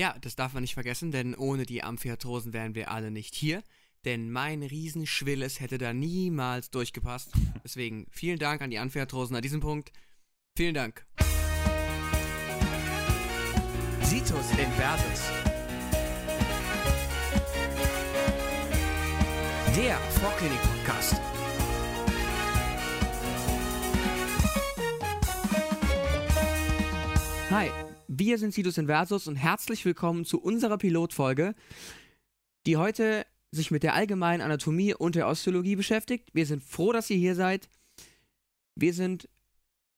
Ja, das darf man nicht vergessen, denn ohne die Amphiarthrosen wären wir alle nicht hier. Denn mein Riesenschwilles hätte da niemals durchgepasst. Deswegen vielen Dank an die Amphiarthrosen an diesem Punkt. Vielen Dank. Situs Inversus. Der Vorklinik-Podcast. Hi, wir sind Situs Inversus und herzlich willkommen zu unserer Pilotfolge, die heute sich mit der allgemeinen Anatomie und der Osteologie beschäftigt. Wir sind froh, dass ihr hier seid. Wir sind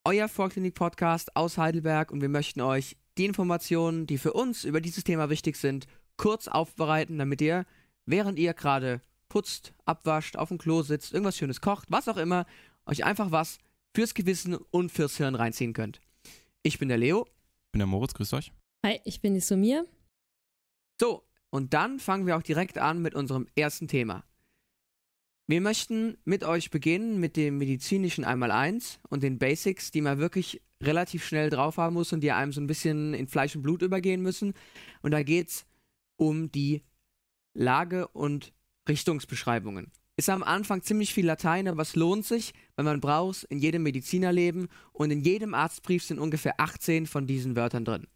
euer Vorklinik-Podcast aus Heidelberg und wir möchten euch die Informationen, die für uns über dieses Thema wichtig sind, kurz aufbereiten, damit ihr, während ihr gerade putzt, abwascht, auf dem Klo sitzt, irgendwas Schönes kocht, was auch immer, euch einfach was fürs Gewissen und fürs Hirn reinziehen könnt. Ich bin der Leo. Ich bin der Moritz, grüßt euch. Hi, ich bin die Sumir. So, und dann fangen wir auch direkt an mit unserem ersten Thema. Wir möchten mit euch beginnen mit dem medizinischen Einmaleins und den Basics, die man wirklich relativ schnell drauf haben muss und die einem so ein bisschen in Fleisch und Blut übergehen müssen. Und da geht es um die Lage- und Richtungsbeschreibungen. Ist am Anfang ziemlich viel Latein, aber es lohnt sich, weil man braucht es in jedem Medizinerleben und in jedem Arztbrief sind ungefähr 18 von diesen Wörtern drin.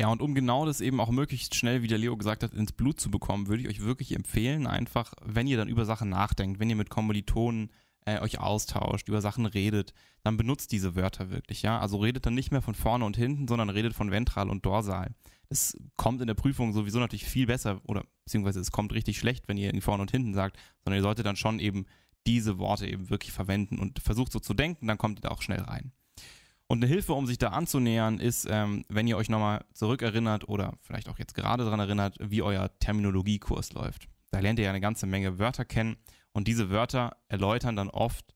Ja, und um genau das eben auch möglichst schnell, wie der Leo gesagt hat, ins Blut zu bekommen, würde ich euch wirklich empfehlen, einfach, wenn ihr dann über Sachen nachdenkt, wenn ihr mit Kommilitonen äh, euch austauscht, über Sachen redet, dann benutzt diese Wörter wirklich, ja. Also redet dann nicht mehr von vorne und hinten, sondern redet von ventral und dorsal. Das kommt in der Prüfung sowieso natürlich viel besser oder beziehungsweise es kommt richtig schlecht, wenn ihr vorne und hinten sagt, sondern ihr solltet dann schon eben diese Worte eben wirklich verwenden und versucht so zu denken, dann kommt ihr da auch schnell rein. Und eine Hilfe, um sich da anzunähern, ist, ähm, wenn ihr euch nochmal zurückerinnert oder vielleicht auch jetzt gerade daran erinnert, wie euer Terminologiekurs läuft. Da lernt ihr ja eine ganze Menge Wörter kennen und diese Wörter erläutern dann oft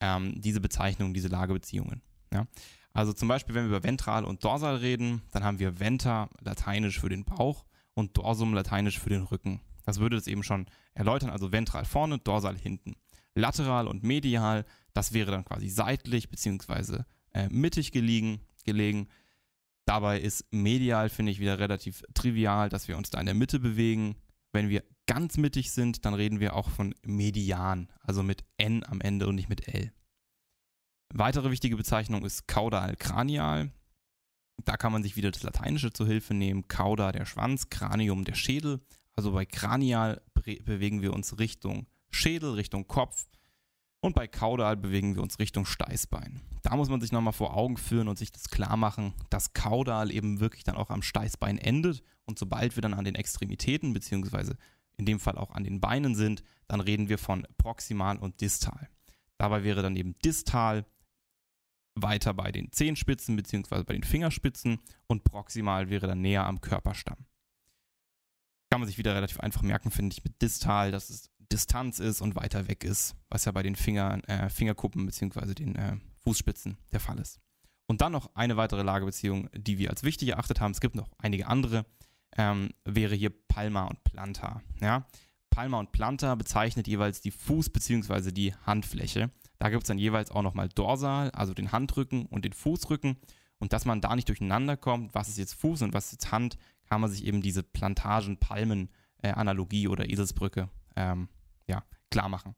ähm, diese Bezeichnungen, diese Lagebeziehungen. Ja? Also zum Beispiel, wenn wir über ventral und dorsal reden, dann haben wir venter lateinisch für den Bauch und dorsum lateinisch für den Rücken. Das würde es eben schon erläutern, also ventral vorne, dorsal hinten. Lateral und medial, das wäre dann quasi seitlich bzw. Äh, mittig gelegen, gelegen. Dabei ist medial, finde ich, wieder relativ trivial, dass wir uns da in der Mitte bewegen. Wenn wir ganz mittig sind, dann reden wir auch von median, also mit N am Ende und nicht mit L. Weitere wichtige Bezeichnung ist caudal cranial. Da kann man sich wieder das Lateinische zur Hilfe nehmen. Cauda der Schwanz, Cranium der Schädel. Also bei cranial bewegen wir uns Richtung Schädel, Richtung Kopf. Und bei Caudal bewegen wir uns Richtung Steißbein. Da muss man sich nochmal vor Augen führen und sich das klar machen, dass Caudal eben wirklich dann auch am Steißbein endet. Und sobald wir dann an den Extremitäten, beziehungsweise in dem Fall auch an den Beinen sind, dann reden wir von proximal und distal. Dabei wäre dann eben distal weiter bei den Zehenspitzen beziehungsweise bei den Fingerspitzen und proximal wäre dann näher am Körperstamm. Kann man sich wieder relativ einfach merken, finde ich, mit distal, dass es Distanz ist und weiter weg ist, was ja bei den Fingern, äh, Fingerkuppen beziehungsweise den äh, Fußspitzen der Fall ist. Und dann noch eine weitere Lagebeziehung, die wir als wichtig erachtet haben. Es gibt noch einige andere. Ähm, wäre hier Palma und Planta. Ja? Palma und Planta bezeichnet jeweils die Fuß- bzw. die Handfläche. Da gibt es dann jeweils auch nochmal Dorsal, also den Handrücken und den Fußrücken. Und dass man da nicht durcheinander kommt, was ist jetzt Fuß und was ist jetzt Hand, kann man sich eben diese Plantagen-Palmen-Analogie äh, oder Eselsbrücke ähm, ja, klar machen.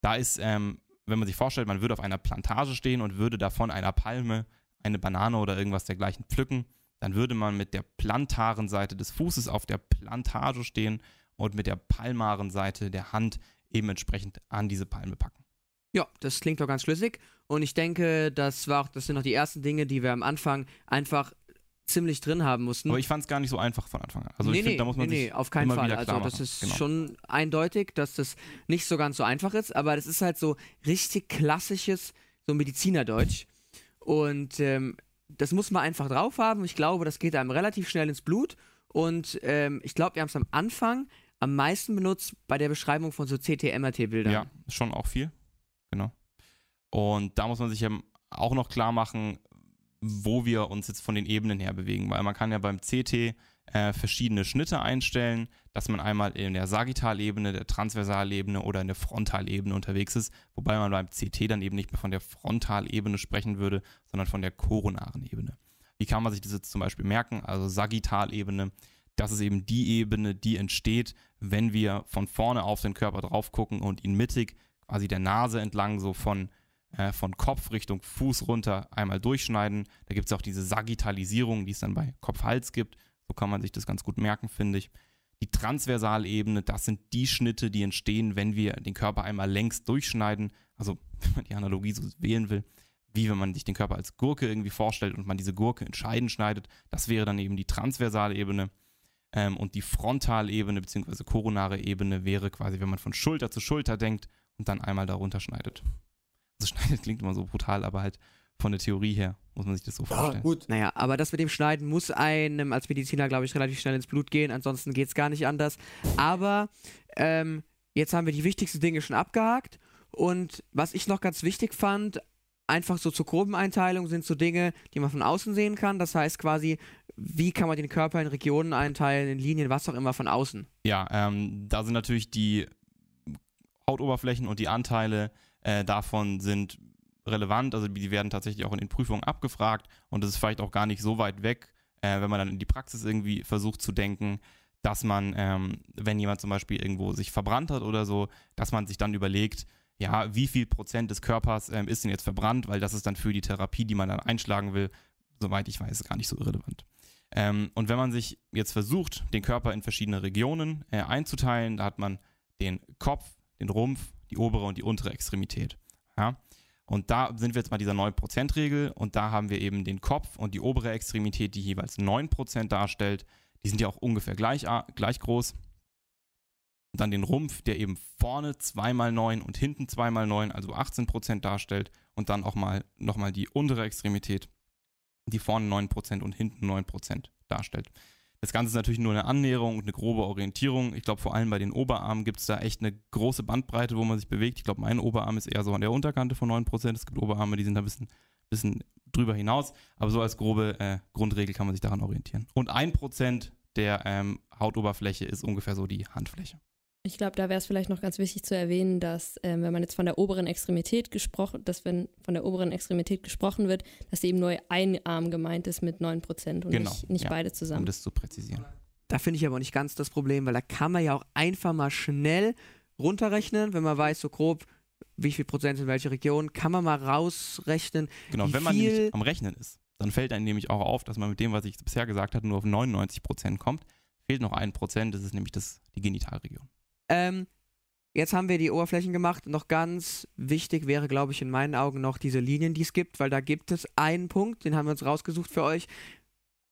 Da ist, ähm, wenn man sich vorstellt, man würde auf einer Plantage stehen und würde davon einer Palme eine Banane oder irgendwas dergleichen pflücken, dann würde man mit der plantaren Seite des Fußes auf der Plantage stehen und mit der palmaren Seite der Hand eben entsprechend an diese Palme packen. Ja, das klingt doch ganz schlüssig. Und ich denke, das war auch, das sind noch die ersten Dinge, die wir am Anfang einfach ziemlich drin haben mussten. Aber ich fand es gar nicht so einfach von Anfang an. Also nee, ich finde, da muss man nee, sich nee, auf keinen Fall. also das ist genau. schon eindeutig, dass das nicht so ganz so einfach ist, aber das ist halt so richtig klassisches, so Medizinerdeutsch. Und ähm, das muss man einfach drauf haben. Ich glaube, das geht einem relativ schnell ins Blut. Und ähm, ich glaube, wir haben es am Anfang am meisten benutzt bei der Beschreibung von so CT-MRT-Bildern. Ja, schon auch viel. Genau. Und da muss man sich ja auch noch klar machen, wo wir uns jetzt von den Ebenen her bewegen, weil man kann ja beim CT äh, verschiedene Schnitte einstellen, dass man einmal in der Sagittalebene, der Transversalebene oder in der Frontalebene unterwegs ist, wobei man beim CT dann eben nicht mehr von der Frontalebene sprechen würde, sondern von der koronaren Ebene. Wie kann man sich das jetzt zum Beispiel merken? Also Sagittalebene, das ist eben die Ebene, die entsteht, wenn wir von vorne auf den Körper drauf gucken und ihn mittig, quasi der Nase entlang, so von, äh, von Kopf Richtung Fuß runter einmal durchschneiden. Da gibt es auch diese Sagittalisierung, die es dann bei Kopf-Hals gibt. So kann man sich das ganz gut merken, finde ich. Die Transversalebene, das sind die Schnitte, die entstehen, wenn wir den Körper einmal längs durchschneiden. Also, wenn man die Analogie so wählen will, wie wenn man sich den Körper als Gurke irgendwie vorstellt und man diese Gurke entscheidend schneidet. Das wäre dann eben die Transversalebene. Ähm, und die Frontalebene bzw. koronare Ebene wäre quasi, wenn man von Schulter zu Schulter denkt und dann einmal darunter schneidet. Also schneidet klingt immer so brutal, aber halt von der Theorie her muss man sich das so vorstellen. Ja, gut. Naja, aber das mit dem Schneiden muss einem als Mediziner, glaube ich, relativ schnell ins Blut gehen. Ansonsten geht es gar nicht anders. Aber ähm, jetzt haben wir die wichtigsten Dinge schon abgehakt. Und was ich noch ganz wichtig fand, einfach so zur groben Einteilung sind so Dinge, die man von außen sehen kann. Das heißt quasi, wie kann man den Körper in Regionen einteilen, in Linien, was auch immer von außen. Ja, ähm, da sind natürlich die Hautoberflächen und die Anteile äh, davon sind relevant. Also die werden tatsächlich auch in den Prüfungen abgefragt und das ist vielleicht auch gar nicht so weit weg, äh, wenn man dann in die Praxis irgendwie versucht zu denken, dass man, ähm, wenn jemand zum Beispiel irgendwo sich verbrannt hat oder so, dass man sich dann überlegt, ja, wie viel Prozent des Körpers ähm, ist denn jetzt verbrannt, weil das ist dann für die Therapie, die man dann einschlagen will, soweit ich weiß, gar nicht so irrelevant. Ähm, und wenn man sich jetzt versucht, den Körper in verschiedene Regionen äh, einzuteilen, da hat man den Kopf, den Rumpf, die obere und die untere Extremität. Ja? Und da sind wir jetzt bei dieser 9%-Regel und da haben wir eben den Kopf und die obere Extremität, die jeweils 9% darstellt. Die sind ja auch ungefähr gleich, gleich groß dann den Rumpf, der eben vorne 2 mal 9 und hinten 2 mal 9, also 18% darstellt. Und dann auch mal nochmal die untere Extremität, die vorne 9% und hinten 9% darstellt. Das Ganze ist natürlich nur eine Annäherung und eine grobe Orientierung. Ich glaube, vor allem bei den Oberarmen gibt es da echt eine große Bandbreite, wo man sich bewegt. Ich glaube, mein Oberarm ist eher so an der Unterkante von 9%. Es gibt Oberarme, die sind da ein bisschen, bisschen drüber hinaus. Aber so als grobe äh, Grundregel kann man sich daran orientieren. Und 1% der ähm, Hautoberfläche ist ungefähr so die Handfläche. Ich glaube, da wäre es vielleicht noch ganz wichtig zu erwähnen, dass ähm, wenn man jetzt von der oberen Extremität gesprochen, dass wenn von der oberen Extremität gesprochen wird, dass eben nur ein Arm gemeint ist mit 9% und genau, nicht, nicht ja, beide zusammen. Um das zu präzisieren. Da finde ich aber nicht ganz das Problem, weil da kann man ja auch einfach mal schnell runterrechnen, wenn man weiß, so grob, wie viel Prozent in welche Region, kann man mal rausrechnen. Genau, wenn man nämlich am Rechnen ist, dann fällt einem nämlich auch auf, dass man mit dem, was ich bisher gesagt hatte, nur auf 99 Prozent kommt. Fehlt noch ein Prozent, das ist nämlich das, die Genitalregion. Ähm, jetzt haben wir die Oberflächen gemacht. Noch ganz wichtig wäre, glaube ich, in meinen Augen noch diese Linien, die es gibt, weil da gibt es einen Punkt, den haben wir uns rausgesucht für euch,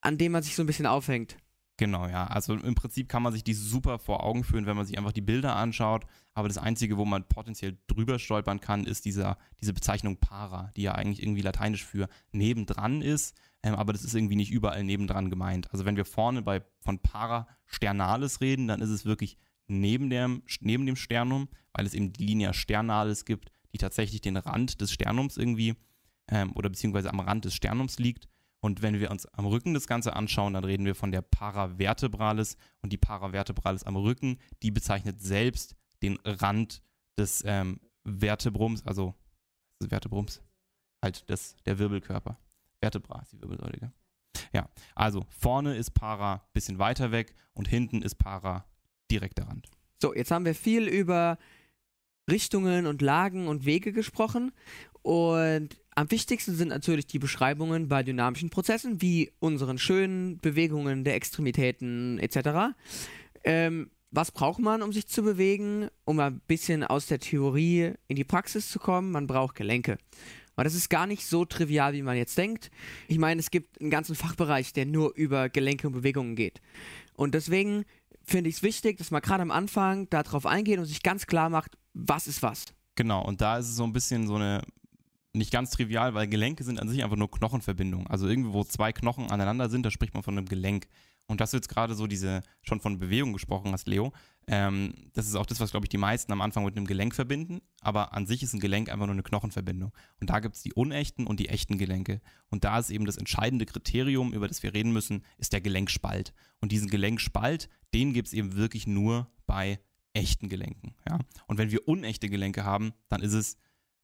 an dem man sich so ein bisschen aufhängt. Genau, ja. Also im Prinzip kann man sich die super vor Augen führen, wenn man sich einfach die Bilder anschaut. Aber das Einzige, wo man potenziell drüber stolpern kann, ist dieser, diese Bezeichnung para, die ja eigentlich irgendwie lateinisch für nebendran ist. Ähm, aber das ist irgendwie nicht überall nebendran gemeint. Also wenn wir vorne bei, von para sternalis reden, dann ist es wirklich neben dem, neben dem Sternum, weil es eben die Linie Sternalis gibt, die tatsächlich den Rand des Sternums irgendwie ähm, oder beziehungsweise am Rand des Sternums liegt. Und wenn wir uns am Rücken das Ganze anschauen, dann reden wir von der Paravertebralis und die Paravertebralis am Rücken, die bezeichnet selbst den Rand des ähm, Vertebrums, also Vertebrums, halt des, der Wirbelkörper. Vertebra ist die Wirbelsäule. Ja, also vorne ist Para bisschen weiter weg und hinten ist Para direkter Rand. So, jetzt haben wir viel über Richtungen und Lagen und Wege gesprochen. Und am wichtigsten sind natürlich die Beschreibungen bei dynamischen Prozessen, wie unseren schönen Bewegungen der Extremitäten etc. Ähm, was braucht man, um sich zu bewegen, um ein bisschen aus der Theorie in die Praxis zu kommen? Man braucht Gelenke. Aber das ist gar nicht so trivial, wie man jetzt denkt. Ich meine, es gibt einen ganzen Fachbereich, der nur über Gelenke und Bewegungen geht. Und deswegen finde ich es wichtig, dass man gerade am Anfang darauf eingeht und sich ganz klar macht, was ist was. Genau, und da ist es so ein bisschen so eine, nicht ganz trivial, weil Gelenke sind an sich einfach nur Knochenverbindungen. Also irgendwo, wo zwei Knochen aneinander sind, da spricht man von einem Gelenk. Und du jetzt gerade so diese, schon von Bewegung gesprochen hast, Leo, ähm, das ist auch das, was, glaube ich, die meisten am Anfang mit einem Gelenk verbinden. Aber an sich ist ein Gelenk einfach nur eine Knochenverbindung. Und da gibt es die unechten und die echten Gelenke. Und da ist eben das entscheidende Kriterium, über das wir reden müssen, ist der Gelenkspalt. Und diesen Gelenkspalt, den gibt es eben wirklich nur bei echten Gelenken. Ja? Und wenn wir unechte Gelenke haben, dann ist es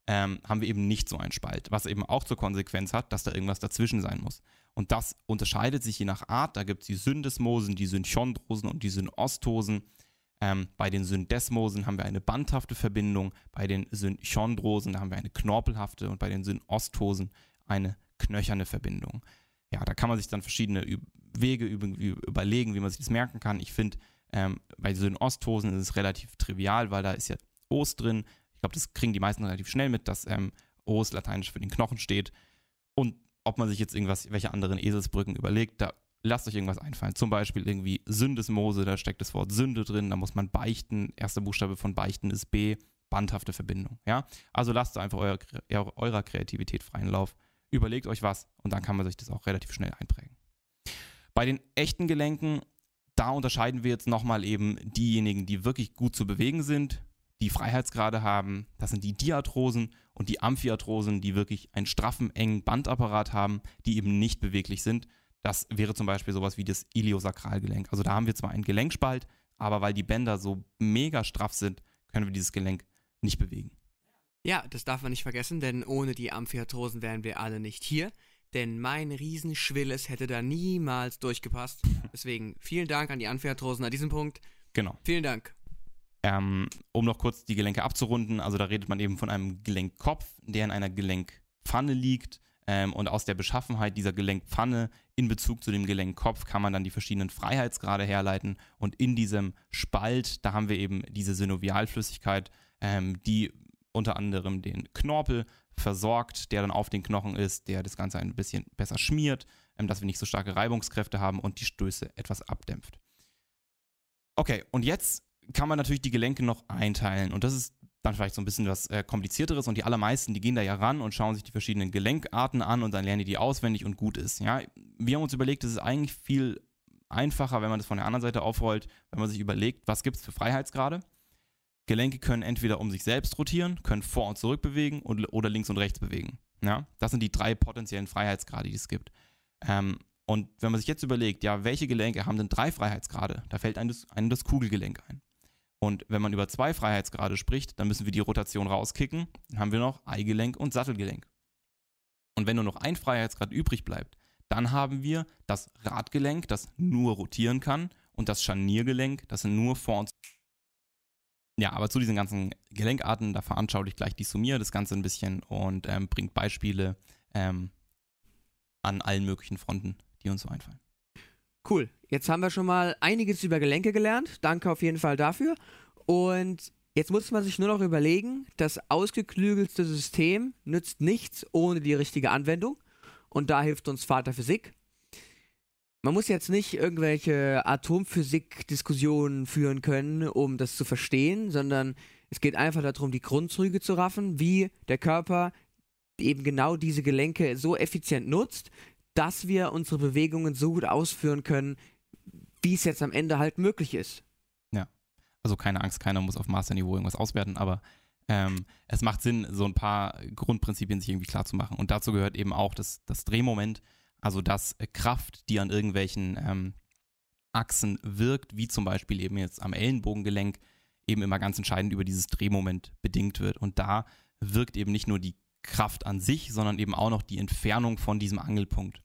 ähm, haben wir eben nicht so einen Spalt, was eben auch zur Konsequenz hat, dass da irgendwas dazwischen sein muss. Und das unterscheidet sich je nach Art. Da gibt es die Syndesmosen, die Synchondrosen und die Synostosen. Ähm, bei den Syndesmosen haben wir eine bandhafte Verbindung, bei den Synchondrosen haben wir eine knorpelhafte und bei den Synostosen eine knöcherne Verbindung. Ja, da kann man sich dann verschiedene Wege überlegen, wie man sich das merken kann. Ich finde, ähm, bei Synostosen ist es relativ trivial, weil da ist ja Os drin. Ich glaube, das kriegen die meisten relativ schnell mit, dass ähm, Os lateinisch für den Knochen steht. Und ob man sich jetzt irgendwas, welche anderen Eselsbrücken überlegt, da lasst euch irgendwas einfallen. Zum Beispiel irgendwie Sündesmose, da steckt das Wort Sünde drin, da muss man beichten. Erster Buchstabe von beichten ist B, bandhafte Verbindung. Ja? Also lasst einfach euer, eurer Kreativität freien Lauf. Überlegt euch was und dann kann man sich das auch relativ schnell einprägen. Bei den echten Gelenken, da unterscheiden wir jetzt nochmal eben diejenigen, die wirklich gut zu bewegen sind, die Freiheitsgrade haben. Das sind die Diarthrosen und die Amphiarthrosen, die wirklich einen straffen, engen Bandapparat haben, die eben nicht beweglich sind. Das wäre zum Beispiel sowas wie das Iliosakralgelenk. Also da haben wir zwar einen Gelenkspalt, aber weil die Bänder so mega straff sind, können wir dieses Gelenk nicht bewegen. Ja, das darf man nicht vergessen, denn ohne die Amphiarthrosen wären wir alle nicht hier. Denn mein Riesenschwilles hätte da niemals durchgepasst. Deswegen vielen Dank an die Amphiarthrosen an diesem Punkt. Genau. Vielen Dank. Ähm, um noch kurz die Gelenke abzurunden, also da redet man eben von einem Gelenkkopf, der in einer Gelenkpfanne liegt. Ähm, und aus der Beschaffenheit dieser Gelenkpfanne in Bezug zu dem Gelenkkopf kann man dann die verschiedenen Freiheitsgrade herleiten. Und in diesem Spalt, da haben wir eben diese Synovialflüssigkeit, ähm, die unter anderem den Knorpel versorgt, der dann auf den Knochen ist, der das Ganze ein bisschen besser schmiert, ähm, dass wir nicht so starke Reibungskräfte haben und die Stöße etwas abdämpft. Okay, und jetzt kann man natürlich die Gelenke noch einteilen. Und das ist dann vielleicht so ein bisschen was äh, komplizierteres. Und die allermeisten, die gehen da ja ran und schauen sich die verschiedenen Gelenkarten an und dann lernen die die auswendig und gut ist. Ja, wir haben uns überlegt, es ist eigentlich viel einfacher, wenn man das von der anderen Seite aufrollt, wenn man sich überlegt, was gibt es für Freiheitsgrade. Gelenke können entweder um sich selbst rotieren, können vor und zurück bewegen und, oder links und rechts bewegen. Ja, das sind die drei potenziellen Freiheitsgrade, die es gibt. Ähm, und wenn man sich jetzt überlegt, ja, welche Gelenke haben denn drei Freiheitsgrade, da fällt einem das, einem das Kugelgelenk ein. Und wenn man über zwei Freiheitsgrade spricht, dann müssen wir die Rotation rauskicken. Dann haben wir noch Eigelenk und Sattelgelenk. Und wenn nur noch ein Freiheitsgrad übrig bleibt, dann haben wir das Radgelenk, das nur rotieren kann, und das Scharniergelenk, das nur vor uns. Ja, aber zu diesen ganzen Gelenkarten, da veranschaulicht gleich die Summier das Ganze ein bisschen und ähm, bringt Beispiele ähm, an allen möglichen Fronten, die uns so einfallen. Cool. Jetzt haben wir schon mal einiges über Gelenke gelernt. Danke auf jeden Fall dafür. Und jetzt muss man sich nur noch überlegen, das ausgeklügelste System nützt nichts ohne die richtige Anwendung. Und da hilft uns Vater Physik. Man muss jetzt nicht irgendwelche Atomphysik-Diskussionen führen können, um das zu verstehen, sondern es geht einfach darum, die Grundzüge zu raffen, wie der Körper eben genau diese Gelenke so effizient nutzt, dass wir unsere Bewegungen so gut ausführen können, wie es jetzt am Ende halt möglich ist. Ja, also keine Angst, keiner muss auf Masterniveau irgendwas auswerten, aber ähm, es macht Sinn, so ein paar Grundprinzipien sich irgendwie klar zu machen. Und dazu gehört eben auch das, das Drehmoment, also das Kraft, die an irgendwelchen ähm, Achsen wirkt, wie zum Beispiel eben jetzt am Ellenbogengelenk, eben immer ganz entscheidend über dieses Drehmoment bedingt wird. Und da wirkt eben nicht nur die Kraft an sich, sondern eben auch noch die Entfernung von diesem Angelpunkt.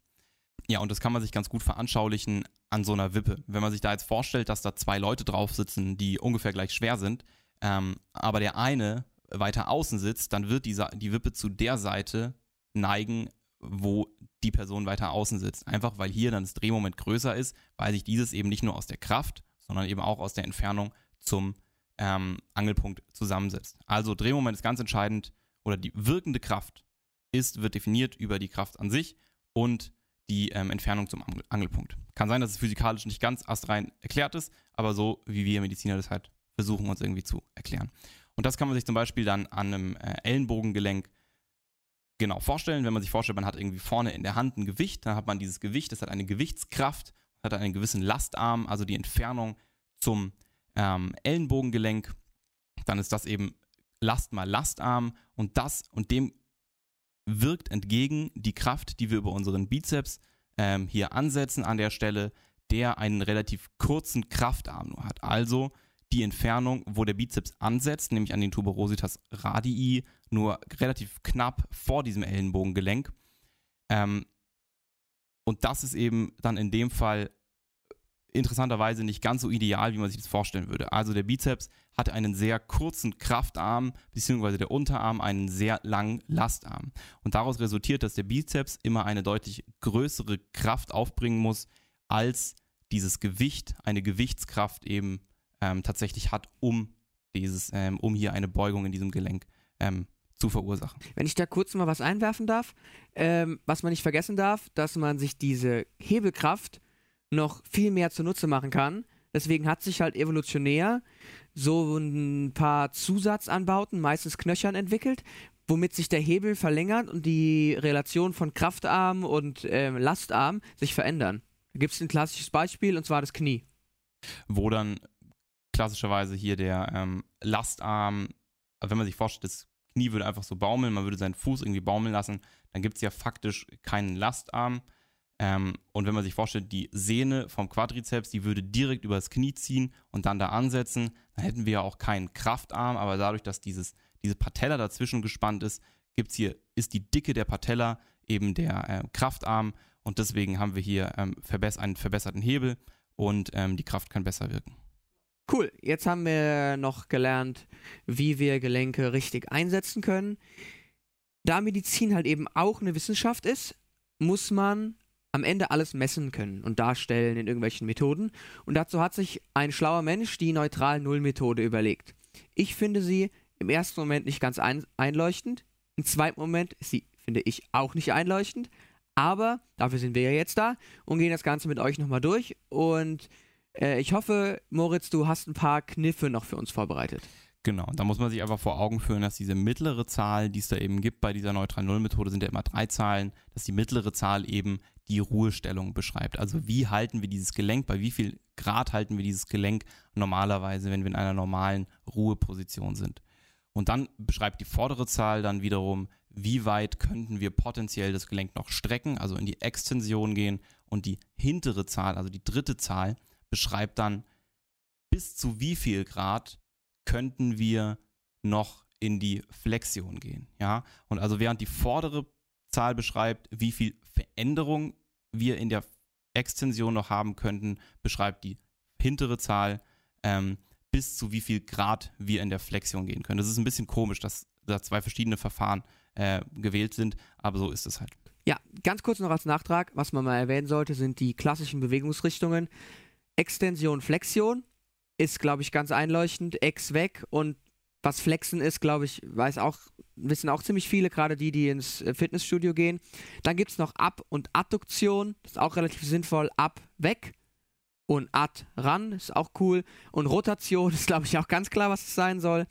Ja, und das kann man sich ganz gut veranschaulichen an so einer Wippe. Wenn man sich da jetzt vorstellt, dass da zwei Leute drauf sitzen, die ungefähr gleich schwer sind, ähm, aber der eine weiter außen sitzt, dann wird die, die Wippe zu der Seite neigen, wo die Person weiter außen sitzt. Einfach weil hier dann das Drehmoment größer ist, weil sich dieses eben nicht nur aus der Kraft, sondern eben auch aus der Entfernung zum ähm, Angelpunkt zusammensetzt. Also Drehmoment ist ganz entscheidend oder die wirkende Kraft ist, wird definiert über die Kraft an sich und die ähm, Entfernung zum Angelpunkt. Kann sein, dass es physikalisch nicht ganz astrein erklärt ist, aber so wie wir Mediziner das halt versuchen uns irgendwie zu erklären. Und das kann man sich zum Beispiel dann an einem äh, Ellenbogengelenk genau vorstellen. Wenn man sich vorstellt, man hat irgendwie vorne in der Hand ein Gewicht, dann hat man dieses Gewicht, das hat eine Gewichtskraft, hat einen gewissen Lastarm, also die Entfernung zum ähm, Ellenbogengelenk. Dann ist das eben Last mal Lastarm und das und dem wirkt entgegen die Kraft, die wir über unseren Bizeps ähm, hier ansetzen an der Stelle, der einen relativ kurzen Kraftarm nur hat. Also die Entfernung, wo der Bizeps ansetzt, nämlich an den Tuberositas radii, nur relativ knapp vor diesem Ellenbogengelenk. Ähm, und das ist eben dann in dem Fall interessanterweise nicht ganz so ideal, wie man sich das vorstellen würde. Also der Bizeps hat einen sehr kurzen Kraftarm, beziehungsweise der Unterarm einen sehr langen Lastarm. Und daraus resultiert, dass der Bizeps immer eine deutlich größere Kraft aufbringen muss, als dieses Gewicht, eine Gewichtskraft eben ähm, tatsächlich hat, um dieses, ähm, um hier eine Beugung in diesem Gelenk ähm, zu verursachen. Wenn ich da kurz mal was einwerfen darf, ähm, was man nicht vergessen darf, dass man sich diese Hebelkraft noch viel mehr zunutze machen kann. Deswegen hat sich halt evolutionär so ein paar Zusatzanbauten, meistens Knöchern, entwickelt, womit sich der Hebel verlängert und die Relation von Kraftarm und äh, Lastarm sich verändern. Da gibt es ein klassisches Beispiel und zwar das Knie. Wo dann klassischerweise hier der ähm, Lastarm, wenn man sich vorstellt, das Knie würde einfach so baumeln, man würde seinen Fuß irgendwie baumeln lassen, dann gibt es ja faktisch keinen Lastarm. Ähm, und wenn man sich vorstellt, die Sehne vom Quadrizeps, die würde direkt übers Knie ziehen und dann da ansetzen, dann hätten wir ja auch keinen Kraftarm, aber dadurch, dass dieses, diese Patella dazwischen gespannt ist, gibt's hier, ist die Dicke der Patella eben der äh, Kraftarm und deswegen haben wir hier ähm, verbess einen verbesserten Hebel und ähm, die Kraft kann besser wirken. Cool, jetzt haben wir noch gelernt, wie wir Gelenke richtig einsetzen können. Da Medizin halt eben auch eine Wissenschaft ist, muss man am Ende alles messen können und darstellen in irgendwelchen Methoden. Und dazu hat sich ein schlauer Mensch die Neutral-Null-Methode überlegt. Ich finde sie im ersten Moment nicht ganz ein einleuchtend. Im zweiten Moment ist sie, finde ich, auch nicht einleuchtend. Aber dafür sind wir ja jetzt da und gehen das Ganze mit euch nochmal durch. Und äh, ich hoffe, Moritz, du hast ein paar Kniffe noch für uns vorbereitet. Genau, da muss man sich einfach vor Augen führen, dass diese mittlere Zahl, die es da eben gibt bei dieser Neutral-Null-Methode, sind ja immer drei Zahlen, dass die mittlere Zahl eben die Ruhestellung beschreibt. Also wie halten wir dieses Gelenk, bei wie viel Grad halten wir dieses Gelenk normalerweise, wenn wir in einer normalen Ruheposition sind. Und dann beschreibt die vordere Zahl dann wiederum, wie weit könnten wir potenziell das Gelenk noch strecken, also in die Extension gehen. Und die hintere Zahl, also die dritte Zahl, beschreibt dann, bis zu wie viel Grad könnten wir noch in die Flexion gehen. Ja? Und also während die vordere Zahl beschreibt, wie viel Veränderung wir in der Extension noch haben könnten, beschreibt die hintere Zahl, ähm, bis zu wie viel Grad wir in der Flexion gehen können. Das ist ein bisschen komisch, dass da zwei verschiedene Verfahren äh, gewählt sind, aber so ist es halt. Ja, ganz kurz noch als Nachtrag, was man mal erwähnen sollte, sind die klassischen Bewegungsrichtungen. Extension, Flexion ist, glaube ich, ganz einleuchtend, Ex weg und was Flexen ist, glaube ich, weiß auch, wissen auch ziemlich viele, gerade die, die ins äh, Fitnessstudio gehen. Dann gibt es noch Ab- und Adduktion, das ist auch relativ sinnvoll. Ab, weg und Ad, ran, ist auch cool. Und Rotation ist, glaube ich, auch ganz klar, was es sein soll.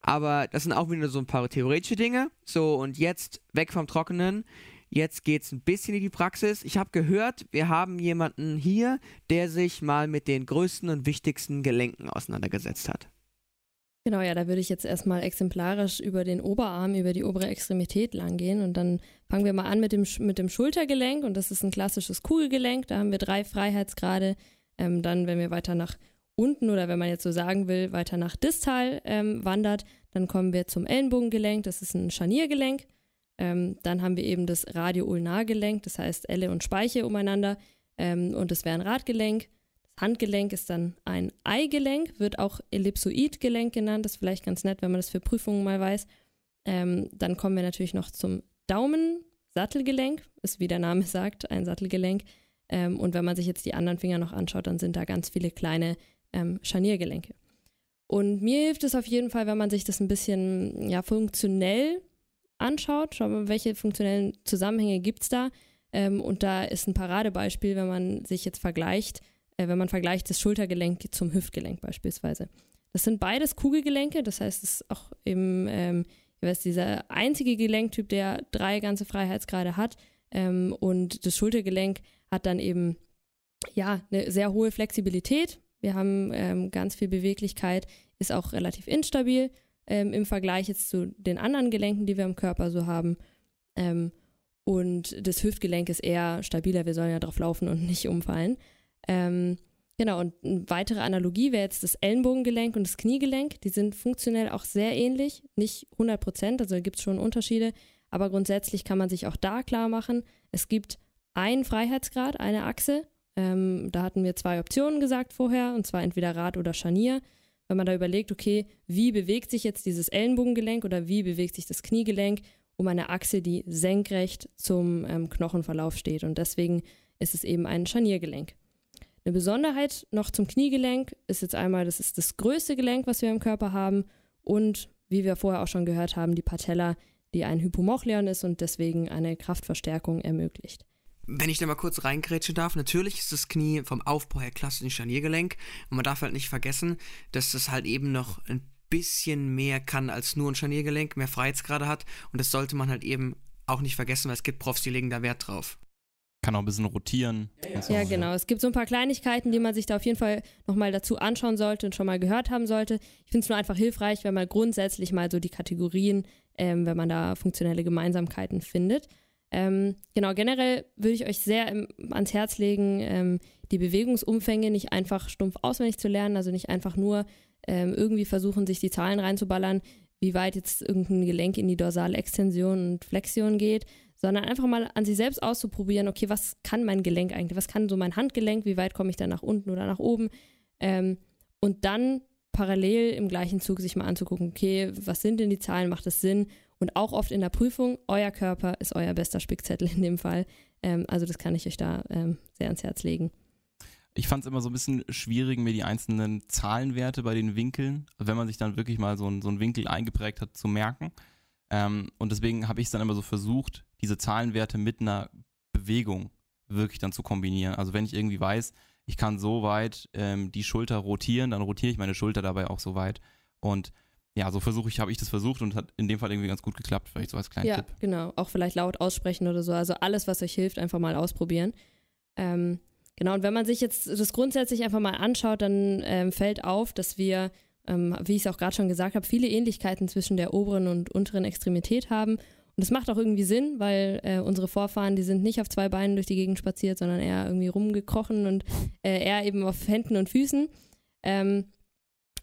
Aber das sind auch wieder so ein paar theoretische Dinge. So, und jetzt weg vom Trockenen. Jetzt geht es ein bisschen in die Praxis. Ich habe gehört, wir haben jemanden hier, der sich mal mit den größten und wichtigsten Gelenken auseinandergesetzt hat. Genau, ja, da würde ich jetzt erstmal exemplarisch über den Oberarm, über die obere Extremität langgehen und dann fangen wir mal an mit dem, mit dem Schultergelenk und das ist ein klassisches Kugelgelenk, da haben wir drei Freiheitsgrade. Ähm, dann, wenn wir weiter nach unten oder wenn man jetzt so sagen will, weiter nach distal ähm, wandert, dann kommen wir zum Ellenbogengelenk, das ist ein Scharniergelenk. Ähm, dann haben wir eben das Radioulnargelenk, das heißt Elle und Speiche umeinander ähm, und das wäre ein Radgelenk. Handgelenk ist dann ein Eigelenk, wird auch Ellipsoidgelenk genannt. Das ist vielleicht ganz nett, wenn man das für Prüfungen mal weiß. Ähm, dann kommen wir natürlich noch zum Daumensattelgelenk, ist wie der Name sagt, ein Sattelgelenk. Ähm, und wenn man sich jetzt die anderen Finger noch anschaut, dann sind da ganz viele kleine ähm, Scharniergelenke. Und mir hilft es auf jeden Fall, wenn man sich das ein bisschen ja, funktionell anschaut. Schauen wir, welche funktionellen Zusammenhänge gibt es da. Ähm, und da ist ein Paradebeispiel, wenn man sich jetzt vergleicht, äh, wenn man vergleicht das Schultergelenk zum Hüftgelenk beispielsweise. Das sind beides Kugelgelenke, das heißt, es ist auch eben ähm, weiß, dieser einzige Gelenktyp, der drei ganze Freiheitsgrade hat. Ähm, und das Schultergelenk hat dann eben ja eine sehr hohe Flexibilität. Wir haben ähm, ganz viel Beweglichkeit, ist auch relativ instabil ähm, im Vergleich jetzt zu den anderen Gelenken, die wir im Körper so haben. Ähm, und das Hüftgelenk ist eher stabiler, wir sollen ja drauf laufen und nicht umfallen. Ähm, Genau, und eine weitere Analogie wäre jetzt das Ellenbogengelenk und das Kniegelenk. Die sind funktionell auch sehr ähnlich, nicht 100 Prozent, also gibt es schon Unterschiede, aber grundsätzlich kann man sich auch da klar machen, es gibt einen Freiheitsgrad, eine Achse. Ähm, da hatten wir zwei Optionen gesagt vorher, und zwar entweder Rad oder Scharnier. Wenn man da überlegt, okay, wie bewegt sich jetzt dieses Ellenbogengelenk oder wie bewegt sich das Kniegelenk um eine Achse, die senkrecht zum ähm, Knochenverlauf steht. Und deswegen ist es eben ein Scharniergelenk. Eine Besonderheit noch zum Kniegelenk ist jetzt einmal, das ist das größte Gelenk, was wir im Körper haben. Und wie wir vorher auch schon gehört haben, die Patella, die ein Hypomochleon ist und deswegen eine Kraftverstärkung ermöglicht. Wenn ich da mal kurz reingrätschen darf, natürlich ist das Knie vom Aufbau her klassisch ein Scharniergelenk. Und man darf halt nicht vergessen, dass das halt eben noch ein bisschen mehr kann als nur ein Scharniergelenk, mehr Freiheitsgrade hat. Und das sollte man halt eben auch nicht vergessen, weil es gibt Profs, die legen da Wert drauf kann auch ein bisschen rotieren. Ja, so. ja, genau. Es gibt so ein paar Kleinigkeiten, die man sich da auf jeden Fall nochmal dazu anschauen sollte und schon mal gehört haben sollte. Ich finde es nur einfach hilfreich, wenn man grundsätzlich mal so die Kategorien, ähm, wenn man da funktionelle Gemeinsamkeiten findet. Ähm, genau, generell würde ich euch sehr im, ans Herz legen, ähm, die Bewegungsumfänge nicht einfach stumpf auswendig zu lernen, also nicht einfach nur ähm, irgendwie versuchen, sich die Zahlen reinzuballern, wie weit jetzt irgendein Gelenk in die dorsale Extension und Flexion geht, sondern einfach mal an sich selbst auszuprobieren, okay, was kann mein Gelenk eigentlich, was kann so mein Handgelenk, wie weit komme ich da nach unten oder nach oben? Ähm, und dann parallel im gleichen Zug sich mal anzugucken, okay, was sind denn die Zahlen, macht das Sinn? Und auch oft in der Prüfung, euer Körper ist euer bester Spickzettel in dem Fall, ähm, also das kann ich euch da ähm, sehr ans Herz legen. Ich fand es immer so ein bisschen schwierig, mir die einzelnen Zahlenwerte bei den Winkeln, wenn man sich dann wirklich mal so, ein, so einen Winkel eingeprägt hat, zu merken. Ähm, und deswegen habe ich es dann immer so versucht, diese Zahlenwerte mit einer Bewegung wirklich dann zu kombinieren. Also wenn ich irgendwie weiß, ich kann so weit ähm, die Schulter rotieren, dann rotiere ich meine Schulter dabei auch so weit. Und ja, so versuche ich, habe ich das versucht und hat in dem Fall irgendwie ganz gut geklappt, vielleicht so als kleinen ja, Tipp. Ja, genau. Auch vielleicht laut aussprechen oder so. Also alles, was euch hilft, einfach mal ausprobieren. Ähm, genau, und wenn man sich jetzt das grundsätzlich einfach mal anschaut, dann ähm, fällt auf, dass wir, ähm, wie ich es auch gerade schon gesagt habe, viele Ähnlichkeiten zwischen der oberen und unteren Extremität haben und das macht auch irgendwie Sinn, weil äh, unsere Vorfahren, die sind nicht auf zwei Beinen durch die Gegend spaziert, sondern eher irgendwie rumgekrochen und äh, eher eben auf Händen und Füßen. Ähm,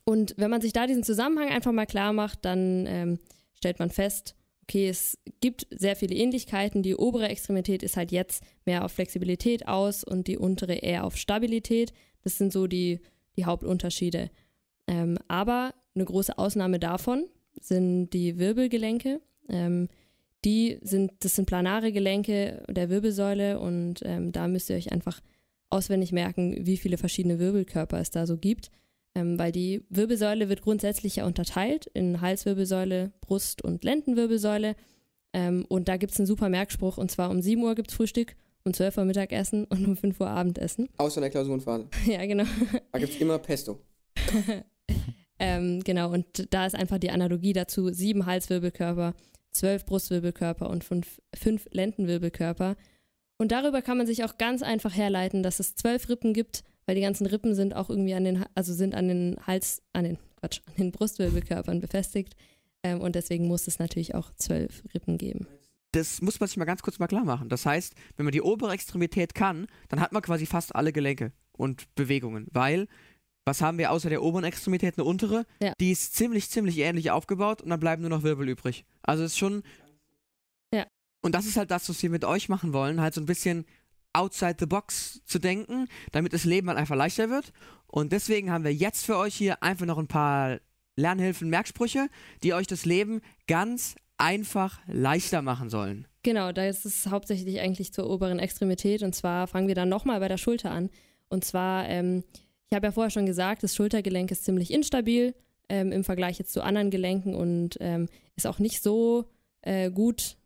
und wenn man sich da diesen Zusammenhang einfach mal klar macht, dann ähm, stellt man fest, okay, es gibt sehr viele Ähnlichkeiten. Die obere Extremität ist halt jetzt mehr auf Flexibilität aus und die untere eher auf Stabilität. Das sind so die, die Hauptunterschiede. Ähm, aber eine große Ausnahme davon sind die Wirbelgelenke. Ähm, die sind, das sind planare Gelenke der Wirbelsäule und ähm, da müsst ihr euch einfach auswendig merken, wie viele verschiedene Wirbelkörper es da so gibt. Ähm, weil die Wirbelsäule wird grundsätzlich ja unterteilt in Halswirbelsäule, Brust- und Lendenwirbelsäule. Ähm, und da gibt es einen super Merkspruch und zwar um 7 Uhr gibt es Frühstück, um 12 Uhr Mittagessen und um 5 Uhr Abendessen. Außer in der Klausurenphase. ja, genau. Da gibt es immer Pesto. ähm, genau, und da ist einfach die Analogie dazu: sieben Halswirbelkörper zwölf Brustwirbelkörper und fünf, fünf Lendenwirbelkörper. Und darüber kann man sich auch ganz einfach herleiten, dass es zwölf Rippen gibt, weil die ganzen Rippen sind auch irgendwie an den, also sind an den Hals, an den, Quatsch, an den Brustwirbelkörpern befestigt. Ähm, und deswegen muss es natürlich auch zwölf Rippen geben. Das muss man sich mal ganz kurz mal klar machen. Das heißt, wenn man die obere Extremität kann, dann hat man quasi fast alle Gelenke und Bewegungen, weil was haben wir außer der oberen Extremität eine untere? Ja. Die ist ziemlich, ziemlich ähnlich aufgebaut und dann bleiben nur noch Wirbel übrig. Also ist schon. Ja. Und das ist halt das, was wir mit euch machen wollen, halt so ein bisschen outside the box zu denken, damit das Leben halt einfach leichter wird. Und deswegen haben wir jetzt für euch hier einfach noch ein paar Lernhilfen, Merksprüche, die euch das Leben ganz einfach leichter machen sollen. Genau, da ist es hauptsächlich eigentlich zur oberen Extremität. Und zwar fangen wir dann nochmal bei der Schulter an. Und zwar ähm, ich habe ja vorher schon gesagt, das Schultergelenk ist ziemlich instabil ähm, im Vergleich jetzt zu anderen Gelenken und ähm, ist auch nicht so äh, gut,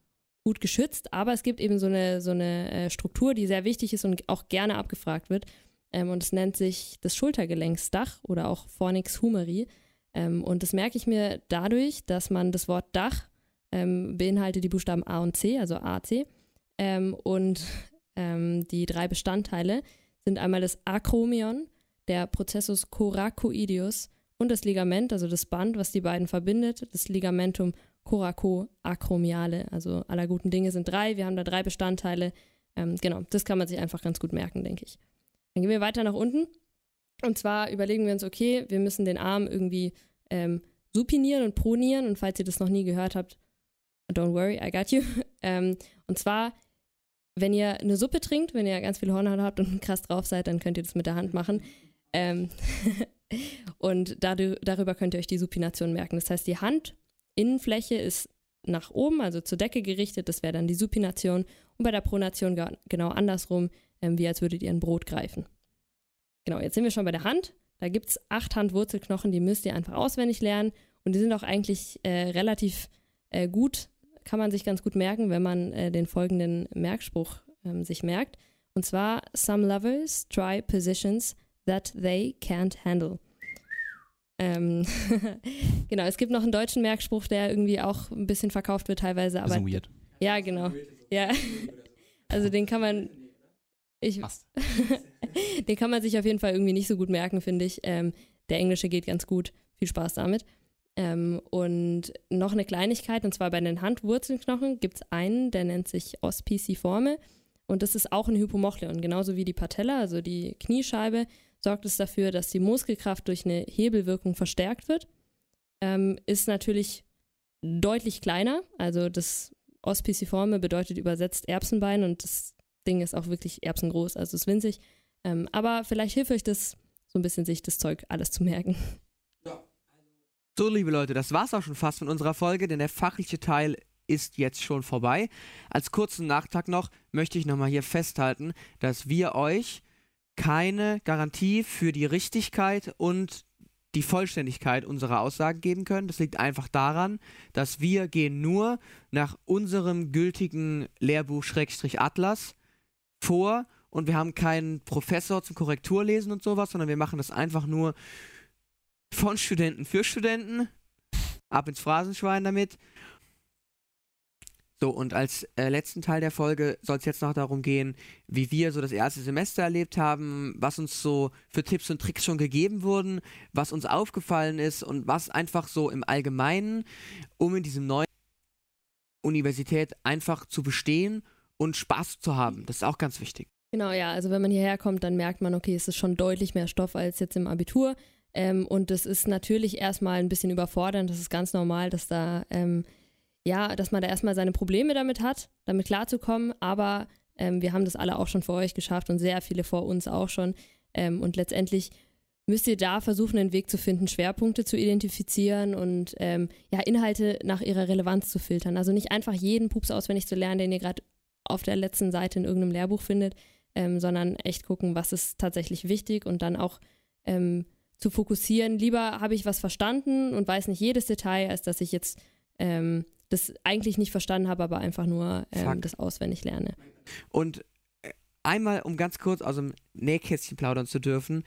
gut geschützt, aber es gibt eben so eine, so eine äh, Struktur, die sehr wichtig ist und auch gerne abgefragt wird. Ähm, und es nennt sich das Schultergelenksdach oder auch Fornix humeri. Ähm, und das merke ich mir dadurch, dass man das Wort Dach ähm, beinhaltet die Buchstaben A und C, also AC. Ähm, und die drei Bestandteile sind einmal das Akromion, der Prozessus coracoideus und das Ligament, also das Band, was die beiden verbindet, das Ligamentum coracoacromiale. Also aller guten Dinge sind drei. Wir haben da drei Bestandteile. Ähm, genau, das kann man sich einfach ganz gut merken, denke ich. Dann gehen wir weiter nach unten. Und zwar überlegen wir uns, okay, wir müssen den Arm irgendwie ähm, supinieren und pronieren. Und falls ihr das noch nie gehört habt, don't worry, I got you. ähm, und zwar, wenn ihr eine Suppe trinkt, wenn ihr ganz viel Hornhaut habt und krass drauf seid, dann könnt ihr das mit der Hand machen. Ähm und darüber könnt ihr euch die Supination merken. Das heißt, die Handinnenfläche ist nach oben, also zur Decke gerichtet. Das wäre dann die Supination. Und bei der Pronation genau andersrum, ähm, wie als würdet ihr ein Brot greifen. Genau, jetzt sind wir schon bei der Hand. Da gibt es acht Handwurzelknochen, die müsst ihr einfach auswendig lernen. Und die sind auch eigentlich äh, relativ äh, gut, kann man sich ganz gut merken, wenn man äh, den folgenden Merkspruch ähm, sich merkt. Und zwar, Some lovers try positions that they can't handle. Ähm, genau, es gibt noch einen deutschen Merkspruch, der irgendwie auch ein bisschen verkauft wird teilweise. Aber, weird. Ja, genau. Ja. Also den kann man. Ich, den kann man sich auf jeden Fall irgendwie nicht so gut merken, finde ich. Ähm, der Englische geht ganz gut. Viel Spaß damit. Ähm, und noch eine Kleinigkeit, und zwar bei den Handwurzelknochen gibt es einen, der nennt sich Ospiciforme. Und das ist auch ein Hypomochle. genauso wie die Patella, also die Kniescheibe, sorgt es dafür, dass die Muskelkraft durch eine Hebelwirkung verstärkt wird. Ähm, ist natürlich deutlich kleiner. Also das Ospiciforme bedeutet übersetzt Erbsenbein und das Ding ist auch wirklich erbsengroß, also ist winzig. Ähm, aber vielleicht hilft euch das, so ein bisschen sich das Zeug alles zu merken. So, liebe Leute, das war's auch schon fast von unserer Folge, denn der fachliche Teil ist jetzt schon vorbei. Als kurzen Nachtrag noch möchte ich nochmal hier festhalten, dass wir euch keine Garantie für die Richtigkeit und die Vollständigkeit unserer Aussagen geben können. Das liegt einfach daran, dass wir gehen nur nach unserem gültigen Lehrbuch Schrägstrich Atlas vor und wir haben keinen Professor zum Korrekturlesen und sowas, sondern wir machen das einfach nur von Studenten für Studenten. Ab ins Phrasenschwein damit. So, und als äh, letzten Teil der Folge soll es jetzt noch darum gehen, wie wir so das erste Semester erlebt haben, was uns so für Tipps und Tricks schon gegeben wurden, was uns aufgefallen ist und was einfach so im Allgemeinen, um in diesem neuen Universität einfach zu bestehen und Spaß zu haben. Das ist auch ganz wichtig. Genau, ja. Also wenn man hierher kommt, dann merkt man, okay, es ist schon deutlich mehr Stoff als jetzt im Abitur. Ähm, und das ist natürlich erstmal ein bisschen überfordernd. Das ist ganz normal, dass da ähm, ja, dass man da erstmal seine Probleme damit hat, damit klarzukommen, aber ähm, wir haben das alle auch schon vor euch geschafft und sehr viele vor uns auch schon. Ähm, und letztendlich müsst ihr da versuchen, einen Weg zu finden, Schwerpunkte zu identifizieren und ähm, ja, Inhalte nach ihrer Relevanz zu filtern. Also nicht einfach jeden Pups auswendig zu lernen, den ihr gerade auf der letzten Seite in irgendeinem Lehrbuch findet, ähm, sondern echt gucken, was ist tatsächlich wichtig und dann auch ähm, zu fokussieren. Lieber habe ich was verstanden und weiß nicht jedes Detail, als dass ich jetzt ähm, das eigentlich nicht verstanden habe, aber einfach nur ähm, das auswendig lerne. Und äh, einmal, um ganz kurz aus dem Nähkästchen plaudern zu dürfen,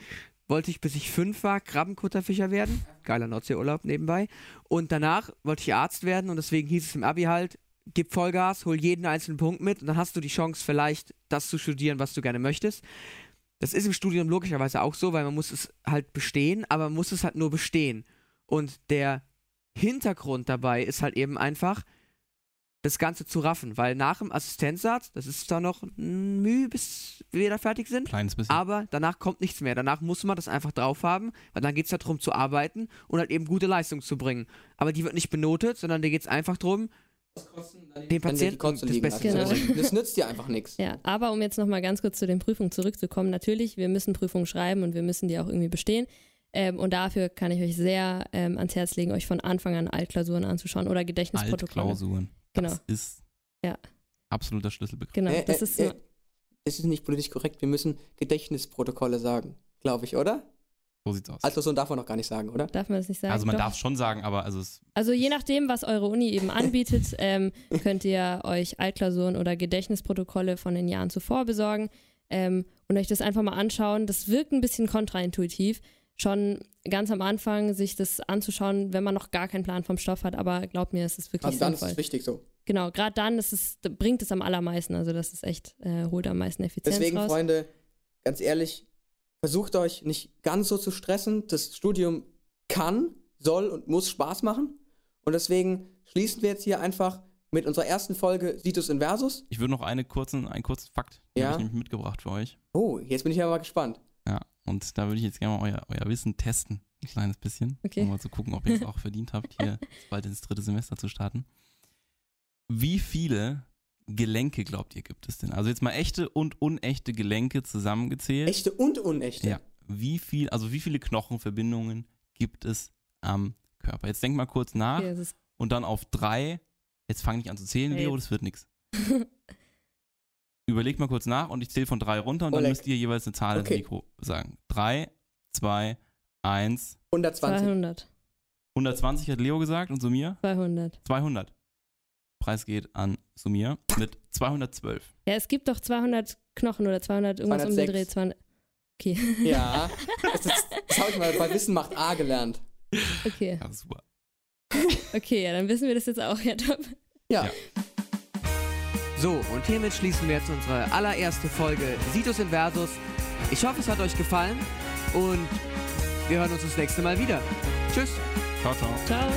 wollte ich, bis ich fünf war, Krabbenkutterfischer werden. Geiler Nordseeurlaub nebenbei. Und danach wollte ich Arzt werden und deswegen hieß es im Abi halt, gib Vollgas, hol jeden einzelnen Punkt mit und dann hast du die Chance, vielleicht das zu studieren, was du gerne möchtest. Das ist im Studium logischerweise auch so, weil man muss es halt bestehen, aber man muss es halt nur bestehen. Und der Hintergrund dabei ist halt eben einfach, das Ganze zu raffen, weil nach dem Assistenzarzt, das ist da noch ein Mühe, bis wir da fertig sind. Kleines bisschen. Aber danach kommt nichts mehr. Danach muss man das einfach drauf haben, weil dann geht es darum zu arbeiten und halt eben gute Leistung zu bringen. Aber die wird nicht benotet, sondern da geht es einfach darum, den Patienten das Beste genau. zu Das nützt dir einfach nichts. Ja, aber um jetzt nochmal ganz kurz zu den Prüfungen zurückzukommen, natürlich, wir müssen Prüfungen schreiben und wir müssen die auch irgendwie bestehen. Ähm, und dafür kann ich euch sehr ähm, ans Herz legen, euch von Anfang an Altklausuren anzuschauen oder Gedächtnisprotokolle. Altklausuren. Genau. Das ist ja. absoluter Schlüsselbegriff. Genau, äh, das ist äh, Es ist nicht politisch korrekt, wir müssen Gedächtnisprotokolle sagen, glaube ich, oder? So sieht's aus. Also so darf man noch gar nicht sagen, oder? Darf man das nicht sagen? Also man darf es schon sagen, aber also es Also je nachdem, was eure Uni eben anbietet, ähm, könnt ihr euch Altklausuren oder Gedächtnisprotokolle von den Jahren zuvor besorgen ähm, und euch das einfach mal anschauen. Das wirkt ein bisschen kontraintuitiv, schon ganz am Anfang sich das anzuschauen, wenn man noch gar keinen Plan vom Stoff hat, aber glaubt mir, es ist wirklich also dann sinnvoll. ist es wichtig so. Genau, gerade dann ist es, bringt es am allermeisten, also das ist echt, äh, holt am meisten Effizienz Deswegen, raus. Freunde, ganz ehrlich, versucht euch nicht ganz so zu stressen. Das Studium kann, soll und muss Spaß machen. Und deswegen schließen wir jetzt hier einfach mit unserer ersten Folge Situs Inversus. Ich würde noch eine kurzen, einen kurzen Fakt, ja? habe ich nämlich mitgebracht für euch. Oh, jetzt bin ich ja mal gespannt. Ja, und da würde ich jetzt gerne mal euer, euer Wissen testen. Ein kleines bisschen. Okay. Um mal zu gucken, ob ihr es auch verdient habt, hier bald ins dritte Semester zu starten. Wie viele Gelenke glaubt ihr gibt es denn? Also jetzt mal echte und unechte Gelenke zusammengezählt. Echte und unechte? Ja. Wie viel, also wie viele Knochenverbindungen gibt es am Körper? Jetzt denk mal kurz nach Okay, und dann auf drei. Jetzt fang nicht an zu zählen, Leo, das wird nichts. Überlegt mal kurz nach und ich zähle von drei runter und dann Oleg. müsst ihr jeweils eine Zahl Okay. ins Mikro sagen. Drei, zwei, eins. 120. 200. 120 hat Leo gesagt und Sumir 200. 200. Preis geht an Sumir mit 212. Ja, es gibt doch 200 Knochen oder 200 irgendwas 206. umgedreht. 200. Okay, Ja, das, ist- das habe ich mal bei Wissen macht A gelernt. okay. Ja, super. Okay, ja, dann wissen wir das jetzt auch. Ja, top. Ja, Ja. So, und hiermit schließen wir jetzt unsere allererste Folge Situs Inversus. Ich hoffe, es hat euch gefallen und wir hören uns das nächste Mal wieder. Tschüss. Ciao, ciao. Ciao.